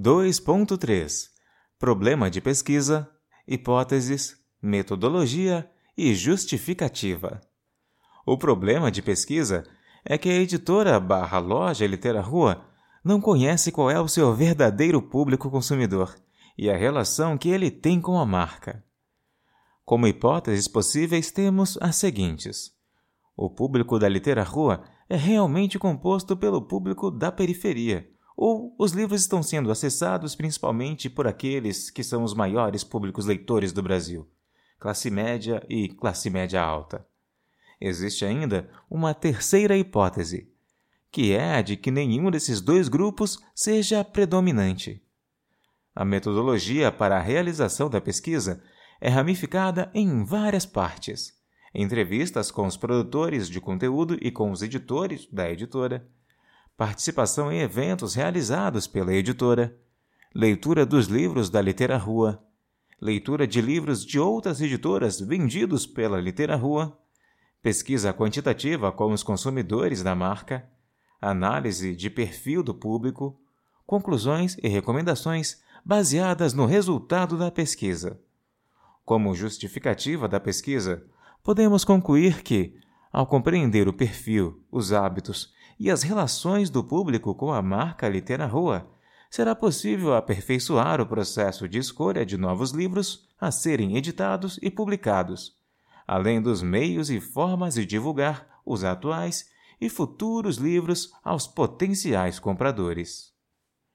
2.3 Problema de pesquisa, hipóteses, metodologia e justificativa. O problema de pesquisa é que a editora barra loja Litera Rua não conhece qual é o seu verdadeiro público consumidor e a relação que ele tem com a marca. Como hipóteses possíveis, temos as seguintes. O público da Litera Rua é realmente composto pelo público da periferia, ou os livros estão sendo acessados principalmente por aqueles que são os maiores públicos leitores do Brasil, classe média e classe média alta. Existe ainda uma terceira hipótese, que é a de que nenhum desses dois grupos seja predominante. A metodologia para a realização da pesquisa é ramificada em várias partes: entrevistas com os produtores de conteúdo e com os editores da editora, participação em eventos realizados pela editora, leitura dos livros da Litera Rua, leitura de livros de outras editoras vendidos pela Litera Rua, pesquisa quantitativa com os consumidores da marca, análise de perfil do público, conclusões e recomendações baseadas no resultado da pesquisa. Como justificativa da pesquisa, podemos concluir que, ao compreender o perfil, os hábitos e as relações do público com a marca Litera Rua, será possível aperfeiçoar o processo de escolha de novos livros a serem editados e publicados, além dos meios e formas de divulgar os atuais e futuros livros aos potenciais compradores.